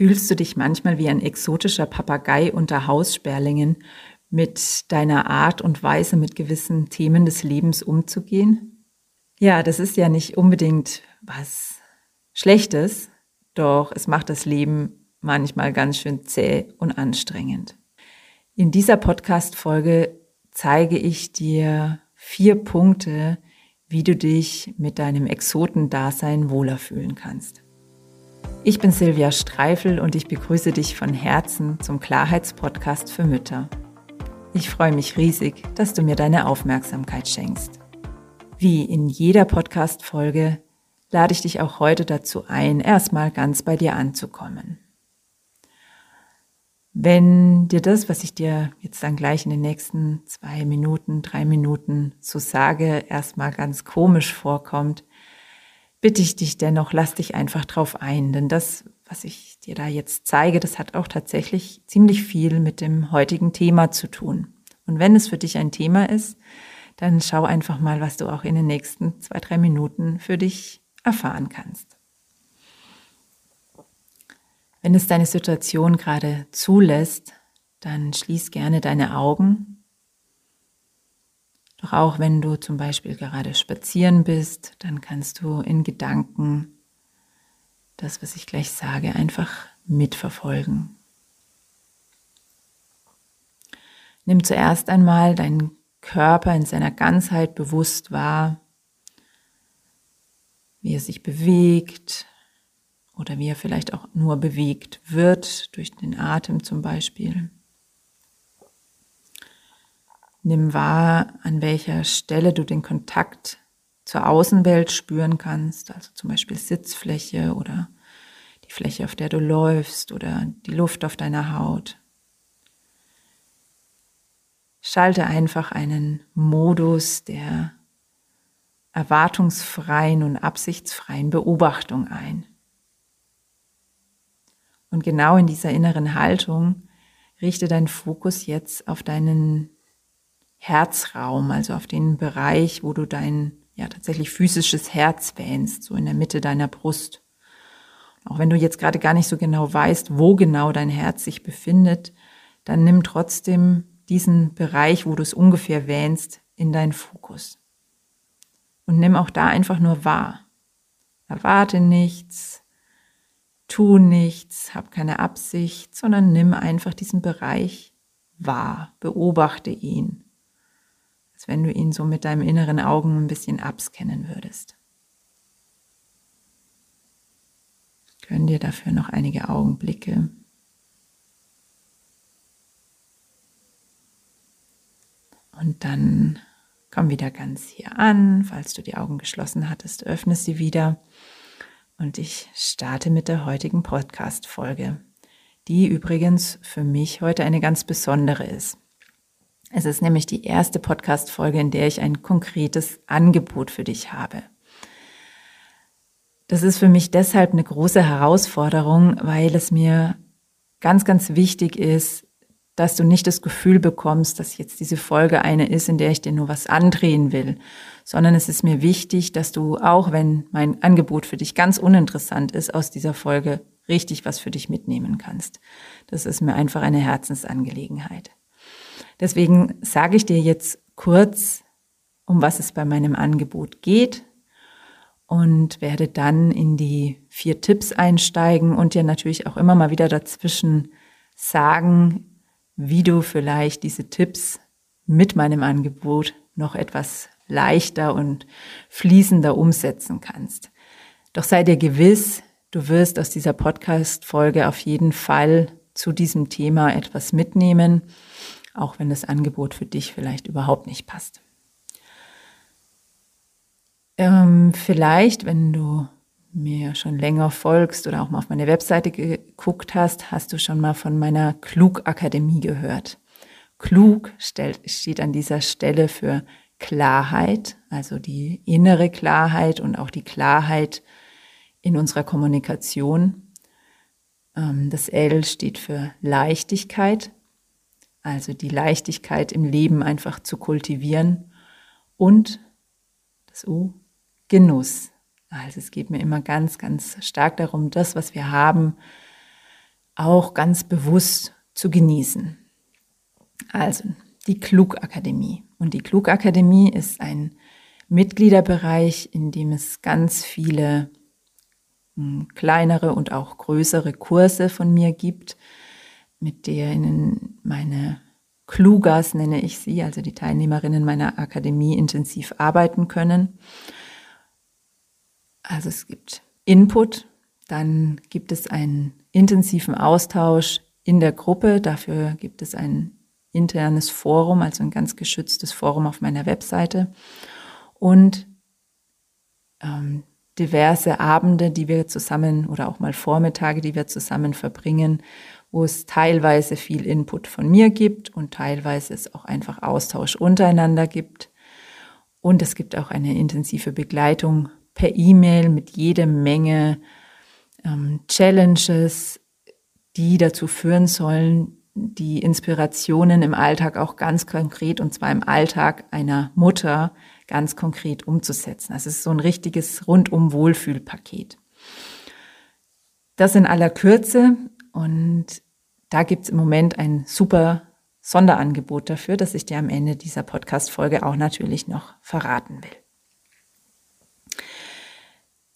Fühlst du dich manchmal wie ein exotischer Papagei unter Haussperlingen mit deiner Art und Weise, mit gewissen Themen des Lebens umzugehen? Ja, das ist ja nicht unbedingt was Schlechtes, doch es macht das Leben manchmal ganz schön zäh und anstrengend. In dieser Podcast-Folge zeige ich dir vier Punkte, wie du dich mit deinem Exotendasein wohler fühlen kannst. Ich bin Silvia Streifel und ich begrüße dich von Herzen zum Klarheitspodcast für Mütter. Ich freue mich riesig, dass du mir deine Aufmerksamkeit schenkst. Wie in jeder Podcast-Folge lade ich dich auch heute dazu ein, erstmal ganz bei dir anzukommen. Wenn dir das, was ich dir jetzt dann gleich in den nächsten zwei Minuten, drei Minuten so sage, erstmal ganz komisch vorkommt, bitte ich dich dennoch, lass dich einfach drauf ein, denn das, was ich dir da jetzt zeige, das hat auch tatsächlich ziemlich viel mit dem heutigen Thema zu tun. Und wenn es für dich ein Thema ist, dann schau einfach mal, was du auch in den nächsten zwei, drei Minuten für dich erfahren kannst. Wenn es deine Situation gerade zulässt, dann schließ gerne deine Augen. Doch auch wenn du zum Beispiel gerade spazieren bist, dann kannst du in Gedanken das, was ich gleich sage, einfach mitverfolgen. Nimm zuerst einmal deinen Körper in seiner Ganzheit bewusst wahr, wie er sich bewegt oder wie er vielleicht auch nur bewegt wird, durch den Atem zum Beispiel. Nimm wahr, an welcher Stelle du den Kontakt zur Außenwelt spüren kannst, also zum Beispiel Sitzfläche oder die Fläche, auf der du läufst oder die Luft auf deiner Haut. Schalte einfach einen Modus der erwartungsfreien und absichtsfreien Beobachtung ein. Und genau in dieser inneren Haltung richte deinen Fokus jetzt auf deinen Herzraum, also auf den Bereich, wo du dein ja tatsächlich physisches Herz wähnst, so in der Mitte deiner Brust. Auch wenn du jetzt gerade gar nicht so genau weißt, wo genau dein Herz sich befindet, dann nimm trotzdem diesen Bereich, wo du es ungefähr wähnst, in deinen Fokus. Und nimm auch da einfach nur wahr. Erwarte nichts, tu nichts, hab keine Absicht, sondern nimm einfach diesen Bereich wahr, beobachte ihn wenn du ihn so mit deinem inneren Augen ein bisschen abscannen würdest. Gönn dir dafür noch einige Augenblicke. Und dann komm wieder ganz hier an. Falls du die Augen geschlossen hattest, öffne sie wieder. Und ich starte mit der heutigen Podcast-Folge, die übrigens für mich heute eine ganz besondere ist. Es ist nämlich die erste Podcast-Folge, in der ich ein konkretes Angebot für dich habe. Das ist für mich deshalb eine große Herausforderung, weil es mir ganz, ganz wichtig ist, dass du nicht das Gefühl bekommst, dass jetzt diese Folge eine ist, in der ich dir nur was andrehen will, sondern es ist mir wichtig, dass du, auch wenn mein Angebot für dich ganz uninteressant ist, aus dieser Folge richtig was für dich mitnehmen kannst. Das ist mir einfach eine Herzensangelegenheit. Deswegen sage ich dir jetzt kurz, um was es bei meinem Angebot geht und werde dann in die vier Tipps einsteigen und dir natürlich auch immer mal wieder dazwischen sagen, wie du vielleicht diese Tipps mit meinem Angebot noch etwas leichter und fließender umsetzen kannst. Doch sei dir gewiss, du wirst aus dieser Podcast-Folge auf jeden Fall zu diesem Thema etwas mitnehmen auch wenn das Angebot für dich vielleicht überhaupt nicht passt. Ähm, vielleicht, wenn du mir schon länger folgst oder auch mal auf meine Webseite geguckt hast, hast du schon mal von meiner Klug-Akademie gehört. Klug steht an dieser Stelle für Klarheit, also die innere Klarheit und auch die Klarheit in unserer Kommunikation. Ähm, das L steht für Leichtigkeit, also die Leichtigkeit im Leben einfach zu kultivieren und das U, Genuss. Also es geht mir immer ganz, ganz stark darum, das, was wir haben, auch ganz bewusst zu genießen. Also die Klugakademie. Und die Klugakademie ist ein Mitgliederbereich, in dem es ganz viele hm, kleinere und auch größere Kurse von mir gibt, mit denen meine Klugas nenne ich sie, also die Teilnehmerinnen meiner Akademie intensiv arbeiten können. Also es gibt Input, dann gibt es einen intensiven Austausch in der Gruppe, dafür gibt es ein internes Forum, also ein ganz geschütztes Forum auf meiner Webseite und ähm, diverse Abende, die wir zusammen oder auch mal Vormittage, die wir zusammen verbringen, wo es teilweise viel Input von mir gibt und teilweise es auch einfach Austausch untereinander gibt. Und es gibt auch eine intensive Begleitung per E-Mail mit jede Menge ähm, Challenges, die dazu führen sollen, die Inspirationen im Alltag auch ganz konkret, und zwar im Alltag einer Mutter, ganz konkret umzusetzen. Also es ist so ein richtiges rundum Wohlfühlpaket. Das in aller Kürze und da gibt es im Moment ein super Sonderangebot dafür, das ich dir am Ende dieser Podcast-Folge auch natürlich noch verraten will.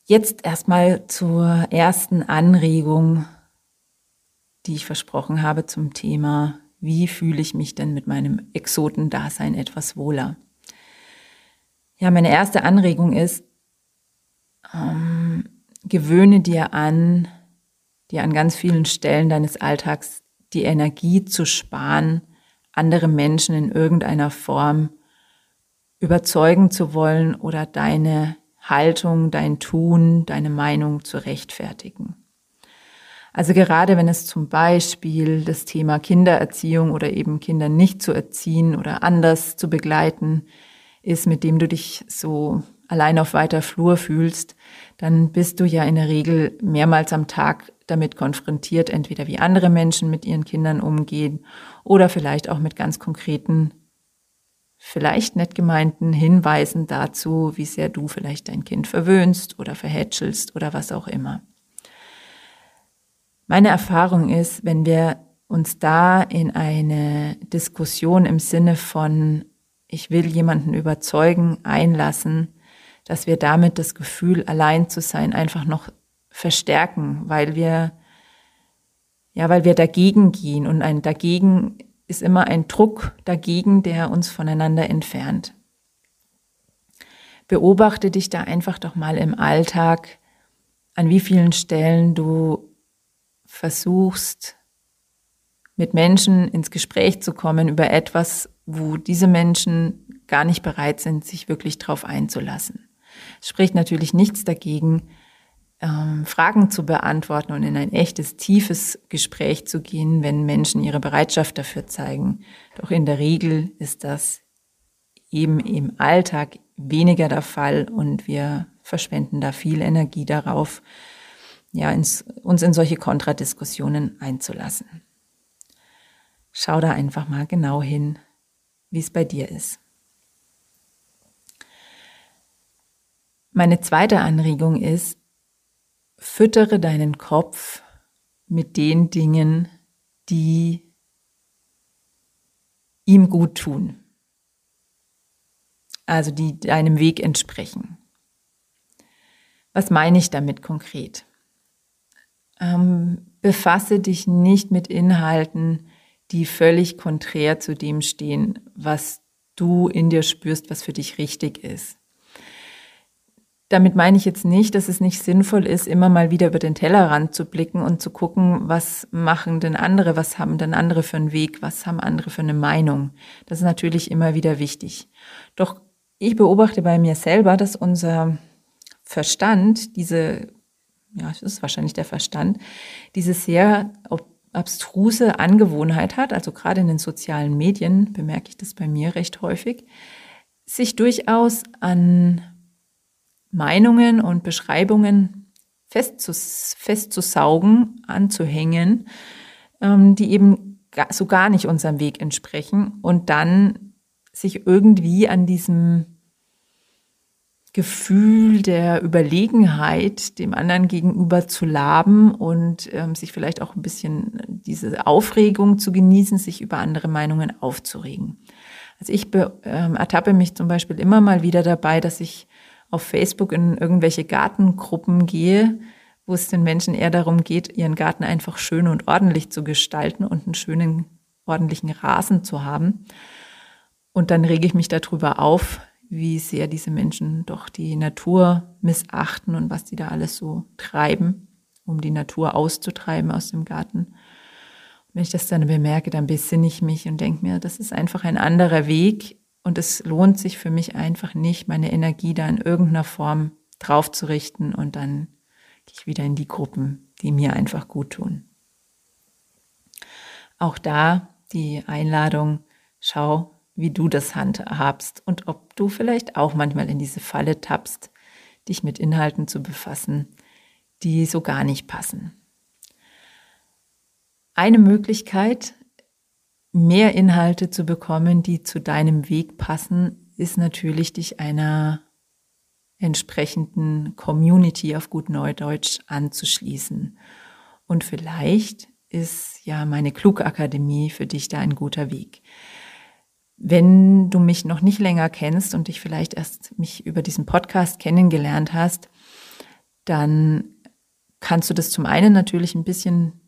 Jetzt erstmal zur ersten Anregung, die ich versprochen habe zum Thema, wie fühle ich mich denn mit meinem Exotendasein etwas wohler? Ja, meine erste Anregung ist, ähm, gewöhne dir an, dir an ganz vielen Stellen deines Alltags die Energie zu sparen, andere Menschen in irgendeiner Form überzeugen zu wollen oder deine Haltung, dein Tun, deine Meinung zu rechtfertigen. Also gerade wenn es zum Beispiel das Thema Kindererziehung oder eben Kinder nicht zu erziehen oder anders zu begleiten ist, mit dem du dich so allein auf weiter Flur fühlst, dann bist du ja in der Regel mehrmals am Tag damit konfrontiert, entweder wie andere Menschen mit ihren Kindern umgehen oder vielleicht auch mit ganz konkreten, vielleicht nett gemeinten Hinweisen dazu, wie sehr du vielleicht dein Kind verwöhnst oder verhätschelst oder was auch immer. Meine Erfahrung ist, wenn wir uns da in eine Diskussion im Sinne von ich will jemanden überzeugen, einlassen, dass wir damit das Gefühl, allein zu sein, einfach noch verstärken, weil wir, ja, weil wir dagegen gehen und ein dagegen ist immer ein Druck dagegen, der uns voneinander entfernt. Beobachte dich da einfach doch mal im Alltag, an wie vielen Stellen du versuchst, mit Menschen ins Gespräch zu kommen über etwas, wo diese Menschen gar nicht bereit sind, sich wirklich darauf einzulassen. Spricht natürlich nichts dagegen, ähm, Fragen zu beantworten und in ein echtes, tiefes Gespräch zu gehen, wenn Menschen ihre Bereitschaft dafür zeigen. Doch in der Regel ist das eben im Alltag weniger der Fall und wir verschwenden da viel Energie darauf, ja, ins, uns in solche Kontradiskussionen einzulassen. Schau da einfach mal genau hin, wie es bei dir ist. Meine zweite Anregung ist, füttere deinen Kopf mit den Dingen, die ihm gut tun. Also die deinem Weg entsprechen. Was meine ich damit konkret? Ähm, befasse dich nicht mit Inhalten, die völlig konträr zu dem stehen, was du in dir spürst, was für dich richtig ist. Damit meine ich jetzt nicht, dass es nicht sinnvoll ist, immer mal wieder über den Tellerrand zu blicken und zu gucken, was machen denn andere, was haben denn andere für einen Weg, was haben andere für eine Meinung. Das ist natürlich immer wieder wichtig. Doch ich beobachte bei mir selber, dass unser Verstand, diese, ja, es ist wahrscheinlich der Verstand, diese sehr abstruse Angewohnheit hat, also gerade in den sozialen Medien bemerke ich das bei mir recht häufig, sich durchaus an Meinungen und Beschreibungen festzusaugen, anzuhängen, ähm, die eben so gar nicht unserem Weg entsprechen und dann sich irgendwie an diesem Gefühl der Überlegenheit dem anderen gegenüber zu laben und ähm, sich vielleicht auch ein bisschen diese Aufregung zu genießen, sich über andere Meinungen aufzuregen. Also ich be, ähm, ertappe mich zum Beispiel immer mal wieder dabei, dass ich auf Facebook in irgendwelche Gartengruppen gehe, wo es den Menschen eher darum geht, ihren Garten einfach schön und ordentlich zu gestalten und einen schönen, ordentlichen Rasen zu haben. Und dann rege ich mich darüber auf, wie sehr diese Menschen doch die Natur missachten und was die da alles so treiben, um die Natur auszutreiben aus dem Garten. Und wenn ich das dann bemerke, dann besinne ich mich und denke mir, das ist einfach ein anderer Weg und es lohnt sich für mich einfach nicht, meine Energie da in irgendeiner Form drauf zu richten und dann gehe ich wieder in die Gruppen, die mir einfach gut tun. Auch da die Einladung, schau, wie du das handhabst und ob du vielleicht auch manchmal in diese Falle tappst, dich mit Inhalten zu befassen, die so gar nicht passen. Eine Möglichkeit, mehr Inhalte zu bekommen, die zu deinem Weg passen, ist natürlich dich einer entsprechenden Community auf gut Neudeutsch anzuschließen. Und vielleicht ist ja meine Klugakademie für dich da ein guter Weg. Wenn du mich noch nicht länger kennst und dich vielleicht erst mich über diesen Podcast kennengelernt hast, dann kannst du das zum einen natürlich ein bisschen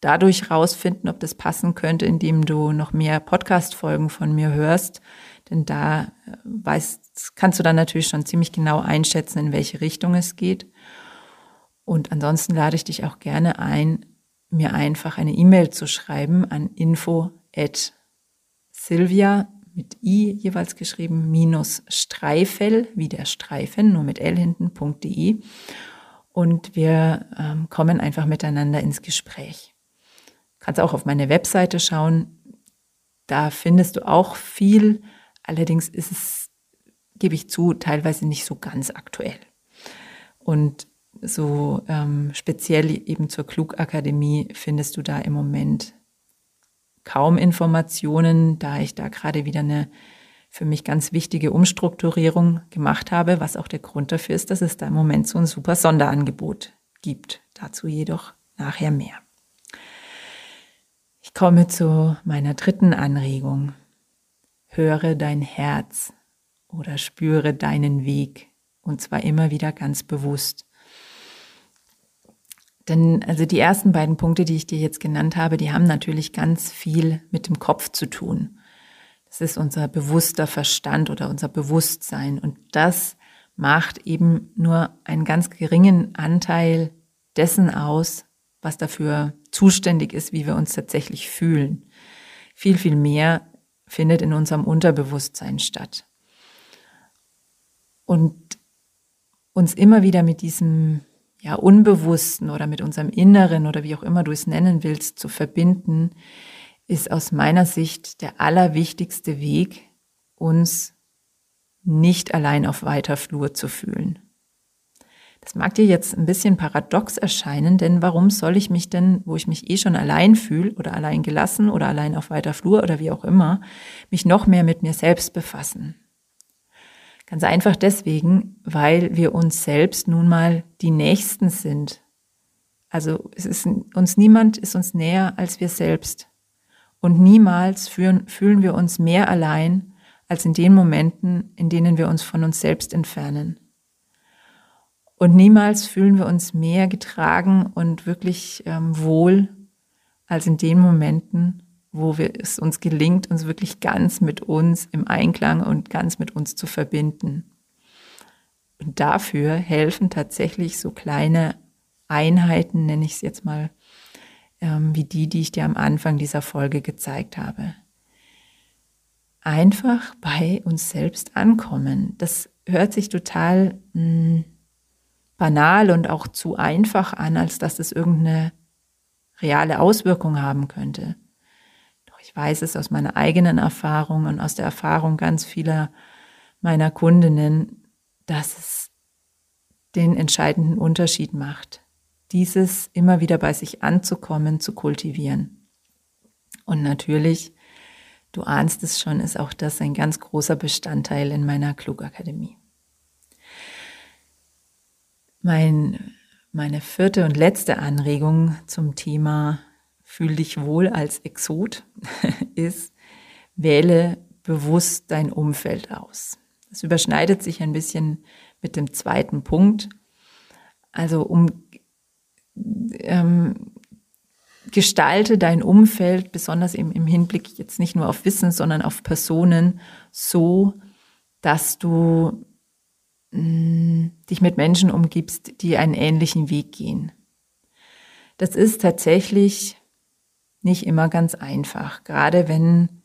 dadurch rausfinden, ob das passen könnte, indem du noch mehr Podcast-Folgen von mir hörst. Denn da äh, weißt, kannst du dann natürlich schon ziemlich genau einschätzen, in welche Richtung es geht. Und ansonsten lade ich dich auch gerne ein, mir einfach eine E-Mail zu schreiben an info at Silvia mit i jeweils geschrieben, minus Streifel, wie der Streifen, nur mit L hinten.de. Und wir ähm, kommen einfach miteinander ins Gespräch. Kannst auch auf meine Webseite schauen. Da findest du auch viel. Allerdings ist es, gebe ich zu, teilweise nicht so ganz aktuell. Und so ähm, speziell eben zur Klugakademie findest du da im Moment kaum Informationen, da ich da gerade wieder eine für mich ganz wichtige Umstrukturierung gemacht habe, was auch der Grund dafür ist, dass es da im Moment so ein super Sonderangebot gibt. Dazu jedoch nachher mehr. Ich komme zu meiner dritten Anregung. Höre dein Herz oder spüre deinen Weg und zwar immer wieder ganz bewusst. Denn also die ersten beiden Punkte, die ich dir jetzt genannt habe, die haben natürlich ganz viel mit dem Kopf zu tun. Das ist unser bewusster Verstand oder unser Bewusstsein. Und das macht eben nur einen ganz geringen Anteil dessen aus, was dafür zuständig ist, wie wir uns tatsächlich fühlen. Viel, viel mehr findet in unserem Unterbewusstsein statt. Und uns immer wieder mit diesem ja, Unbewussten oder mit unserem Inneren oder wie auch immer du es nennen willst, zu verbinden, ist aus meiner Sicht der allerwichtigste Weg, uns nicht allein auf weiter Flur zu fühlen. Das mag dir jetzt ein bisschen paradox erscheinen, denn warum soll ich mich denn, wo ich mich eh schon allein fühle oder allein gelassen oder allein auf weiter Flur oder wie auch immer, mich noch mehr mit mir selbst befassen? Ganz einfach deswegen, weil wir uns selbst nun mal die Nächsten sind. Also es ist uns niemand ist uns näher als wir selbst. Und niemals fühlen, fühlen wir uns mehr allein als in den Momenten, in denen wir uns von uns selbst entfernen. Und niemals fühlen wir uns mehr getragen und wirklich ähm, wohl als in den Momenten, wo wir, es uns gelingt, uns wirklich ganz mit uns im Einklang und ganz mit uns zu verbinden. Und dafür helfen tatsächlich so kleine Einheiten, nenne ich es jetzt mal, ähm, wie die, die ich dir am Anfang dieser Folge gezeigt habe. Einfach bei uns selbst ankommen. Das hört sich total mh, hm, banal und auch zu einfach an, als dass es irgendeine reale Auswirkung haben könnte. Ich weiß es aus meiner eigenen Erfahrung und aus der Erfahrung ganz vieler meiner Kundinnen, dass es den entscheidenden Unterschied macht, dieses immer wieder bei sich anzukommen, zu kultivieren. Und natürlich, du ahnst es schon, ist auch das ein ganz großer Bestandteil in meiner Klugakademie. Mein, meine vierte und letzte Anregung zum Thema Fühl dich wohl als Exot ist, wähle bewusst dein Umfeld aus. Das überschneidet sich ein bisschen mit dem zweiten Punkt. Also um ähm, gestalte dein Umfeld, besonders im, im Hinblick jetzt nicht nur auf Wissen, sondern auf Personen, so, dass du dich mit Menschen umgibst, die einen ähnlichen Weg gehen. Das ist tatsächlich nicht immer ganz einfach, gerade wenn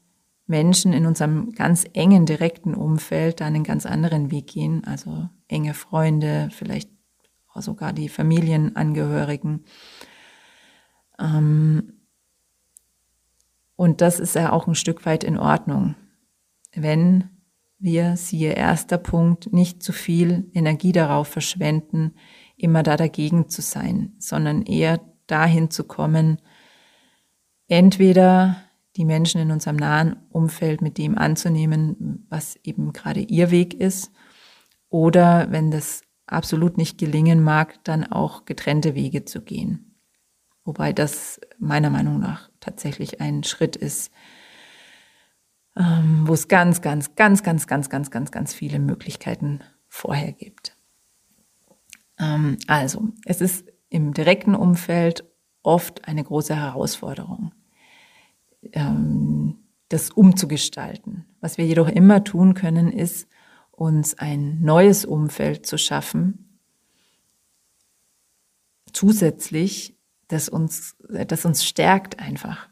Menschen in unserem ganz engen, direkten Umfeld da einen ganz anderen Weg gehen, also enge Freunde, vielleicht sogar die Familienangehörigen. Ähm, und das ist ja auch ein Stück weit in Ordnung, wenn wir, siehe erster Punkt, nicht zu viel Energie darauf verschwenden, immer da dagegen zu sein, sondern eher dahin zu kommen, entweder die Menschen in unserem nahen Umfeld mit dem anzunehmen, was eben gerade ihr Weg ist, oder wenn das absolut nicht gelingen mag, dann auch getrennte Wege zu gehen. Wobei das meiner Meinung nach tatsächlich ein Schritt ist, wo es ganz, ganz, ganz, ganz, ganz, ganz, ganz, ganz viele Möglichkeiten vorher gibt. Ähm, also, es ist im direkten Umfeld oft eine große Herausforderung, ähm, das umzugestalten. Was wir jedoch immer tun können, ist, uns ein neues Umfeld zu schaffen, zusätzlich, das uns, das uns stärkt einfach.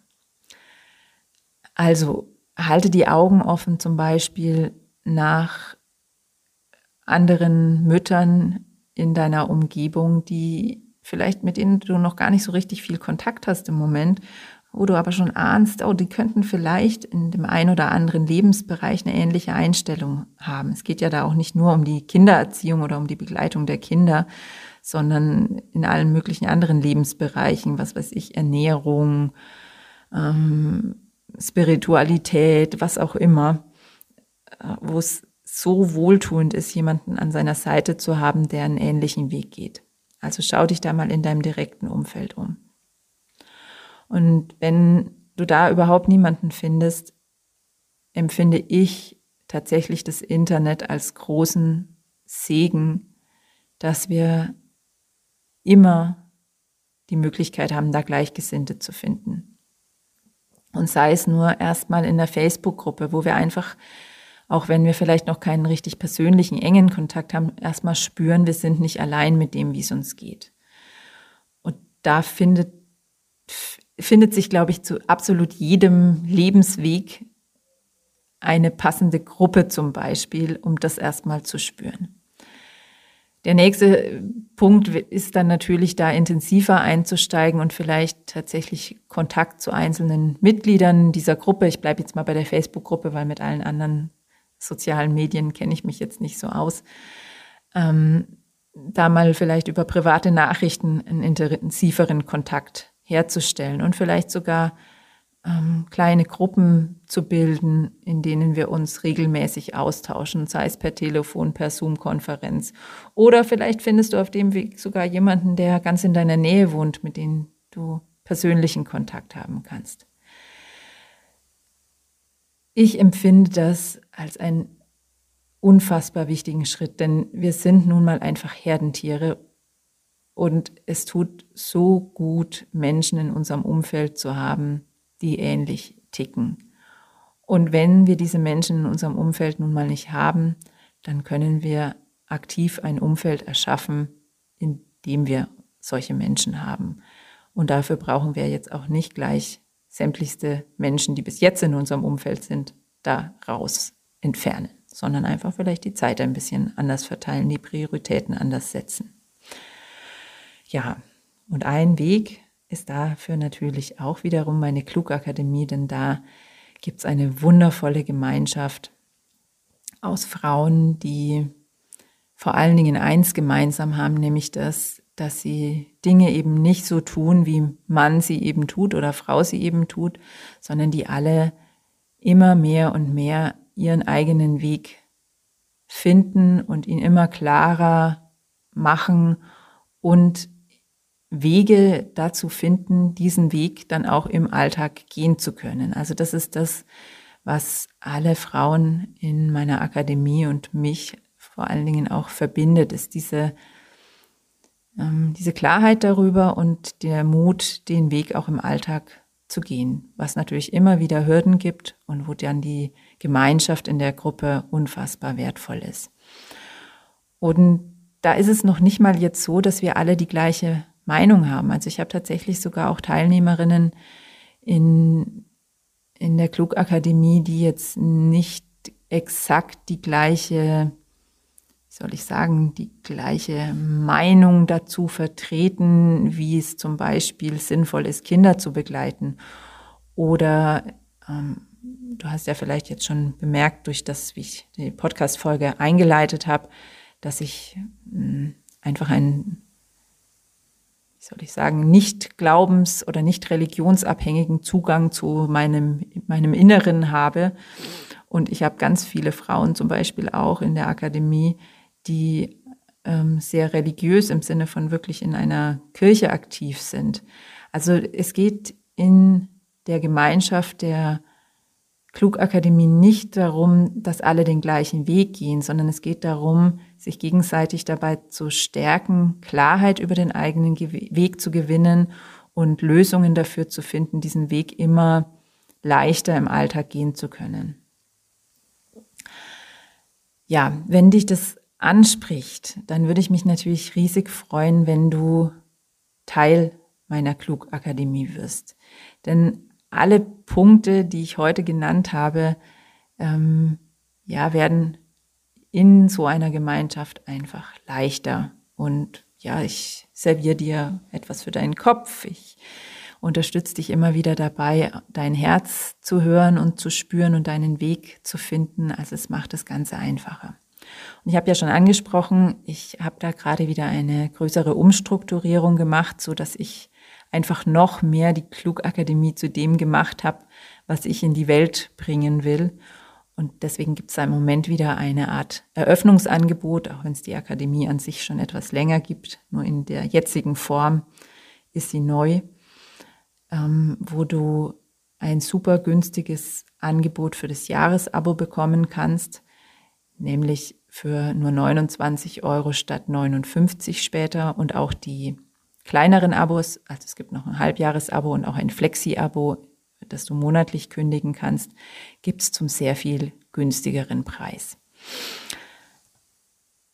Also halte die Augen offen zum Beispiel nach anderen Müttern in deiner Umgebung, die vielleicht mit denen du noch gar nicht so richtig viel Kontakt hast im Moment, wo du aber schon ahnst, oh, die könnten vielleicht in dem einen oder anderen Lebensbereich eine ähnliche Einstellung haben. Es geht ja da auch nicht nur um die Kindererziehung oder um die Begleitung der Kinder, sondern in allen möglichen anderen Lebensbereichen, was weiß ich, Ernährung, ähm, Spiritualität, was auch immer, äh, wo es so wohltuend ist, jemanden an seiner Seite zu haben, der einen ähnlichen Weg geht. Also schau dich da mal in deinem direkten Umfeld um. Und wenn du da überhaupt niemanden findest, empfinde ich tatsächlich das Internet als großen Segen, dass wir immer die Möglichkeit haben, da Gleichgesinnte zu finden. Und sei es nur erstmal in der Facebook-Gruppe, wo wir einfach, auch wenn wir vielleicht noch keinen richtig persönlichen, engen Kontakt haben, erstmal spüren, wir sind nicht allein mit dem, wie es uns geht. Und da findet, findet sich, glaube ich, zu absolut jedem Lebensweg eine passende Gruppe zum Beispiel, um das erstmal zu spüren. Der nächste Punkt ist dann natürlich da intensiver einzusteigen und vielleicht tatsächlich Kontakt zu einzelnen Mitgliedern dieser Gruppe. Ich bleibe jetzt mal bei der Facebook-Gruppe, weil mit allen anderen sozialen Medien kenne ich mich jetzt nicht so aus. Ähm, da mal vielleicht über private Nachrichten einen intensiveren Kontakt herzustellen und vielleicht sogar ähm, kleine Gruppen zu bilden, in denen wir uns regelmäßig austauschen, sei es per Telefon, per Zoom-Konferenz. Oder vielleicht findest du auf dem Weg sogar jemanden, der ganz in deiner Nähe wohnt, mit dem du persönlichen Kontakt haben kannst. Ich empfinde das als einen unfassbar wichtigen Schritt, denn wir sind nun mal einfach Herdentiere und es tut so gut, Menschen in unserem Umfeld zu haben, die ähnlich ticken. Und wenn wir diese Menschen in unserem Umfeld nun mal nicht haben, dann können wir aktiv ein Umfeld erschaffen, in dem wir solche Menschen haben. Und dafür brauchen wir jetzt auch nicht gleich sämtlichste Menschen, die bis jetzt in unserem Umfeld sind, da raus entfernen, sondern einfach vielleicht die Zeit ein bisschen anders verteilen, die Prioritäten anders setzen. Ja, und ein Weg, ist dafür natürlich auch wiederum meine Klugakademie, denn da gibt es eine wundervolle Gemeinschaft aus Frauen, die vor allen Dingen eins gemeinsam haben, nämlich das, dass sie Dinge eben nicht so tun, wie Mann sie eben tut oder Frau sie eben tut, sondern die alle immer mehr und mehr ihren eigenen Weg finden und ihn immer klarer machen und Wege dazu finden, diesen Weg dann auch im Alltag gehen zu können. Also das ist das, was alle Frauen in meiner Akademie und mich vor allen Dingen auch verbindet, ist diese, ähm, diese Klarheit darüber und der Mut, den Weg auch im Alltag zu gehen, was natürlich immer wieder Hürden gibt und wo dann die Gemeinschaft in der Gruppe unfassbar wertvoll ist. Und da ist es noch nicht mal jetzt so, dass wir alle die gleiche Meinung haben. Also ich habe tatsächlich sogar auch Teilnehmerinnen in, in der Klugakademie, die jetzt nicht exakt die gleiche, wie soll ich sagen, die gleiche Meinung dazu vertreten, wie es zum Beispiel sinnvoll ist, Kinder zu begleiten. Oder ähm, du hast ja vielleicht jetzt schon bemerkt, durch das, wie ich die Podcast-Folge eingeleitet habe, dass ich mh, hm, einfach ein soll ich sagen, nicht glaubens- oder nicht religionsabhängigen Zugang zu meinem, meinem Inneren habe. Und ich habe ganz viele Frauen zum Beispiel auch in der Akademie, die ähm, sehr religiös im Sinne von wirklich in einer Kirche aktiv sind. Also es geht in der Gemeinschaft der Klugakademie nicht darum, dass alle den gleichen Weg gehen, sondern es geht darum, sich gegenseitig dabei zu stärken, Klarheit über den eigenen Weg zu gewinnen und Lösungen dafür zu finden, diesen Weg immer leichter im Alltag gehen zu können. Ja, wenn dich das anspricht, dann würde ich mich natürlich riesig freuen, wenn du Teil meiner Klugakademie wirst. Denn alle Punkte, die ich heute genannt habe, ähm, ja, werden in so einer Gemeinschaft einfach leichter. Und ja, ich serviere dir etwas für deinen Kopf. Ich unterstütze dich immer wieder dabei, dein Herz zu hören und zu spüren und deinen Weg zu finden. Also es macht das Ganze einfacher. Und ich habe ja schon angesprochen, ich habe da gerade wieder eine größere Umstrukturierung gemacht, so dass ich einfach noch mehr die Klugakademie zu dem gemacht habe, was ich in die Welt bringen will. Und deswegen gibt es da im Moment wieder eine Art Eröffnungsangebot, auch wenn es die Akademie an sich schon etwas länger gibt. Nur in der jetzigen Form ist sie neu, ähm, wo du ein super günstiges Angebot für das Jahresabo bekommen kannst, nämlich für nur 29 Euro statt 59 später und auch die kleineren Abos, also es gibt noch ein Halbjahresabo und auch ein Flexi-Abo, das du monatlich kündigen kannst, gibt es zum sehr viel günstigeren Preis.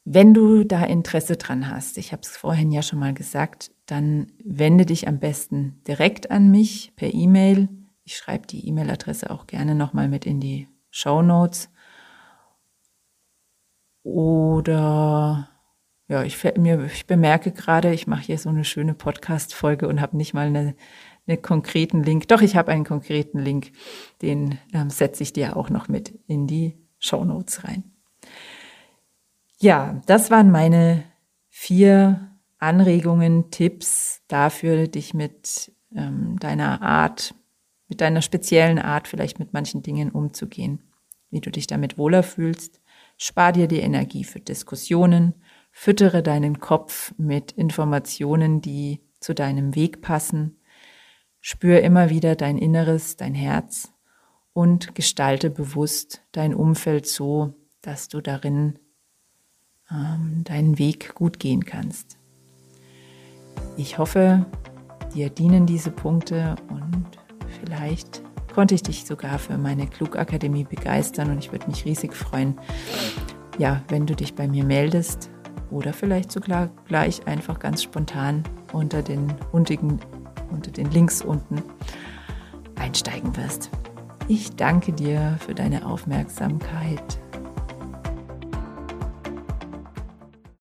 Wenn du da Interesse dran hast, ich habe es vorhin ja schon mal gesagt, dann wende dich am besten direkt an mich per E-Mail. Ich schreibe die E-Mail-Adresse auch gerne nochmal mit in die Show Notes. Oder ja, ich, mir, ich bemerke gerade, ich mache hier so eine schöne Podcast-Folge und habe nicht mal eine, einen konkreten Link. Doch, ich habe einen konkreten Link, den ähm, setze ich dir auch noch mit in die Show Notes rein. Ja, das waren meine vier Anregungen, Tipps dafür, dich mit ähm, deiner Art, mit deiner speziellen Art vielleicht mit manchen Dingen umzugehen, wie du dich damit wohler fühlst. Spar dir die Energie für Diskussionen, Füttere deinen Kopf mit Informationen, die zu deinem Weg passen. Spür immer wieder dein Inneres, dein Herz und gestalte bewusst dein Umfeld so, dass du darin ähm, deinen Weg gut gehen kannst. Ich hoffe, dir dienen diese Punkte und vielleicht konnte ich dich sogar für meine Klugakademie begeistern und ich würde mich riesig freuen, ja, wenn du dich bei mir meldest oder vielleicht sogar gleich einfach ganz spontan unter den untigen, unter den Links unten einsteigen wirst. Ich danke dir für deine Aufmerksamkeit.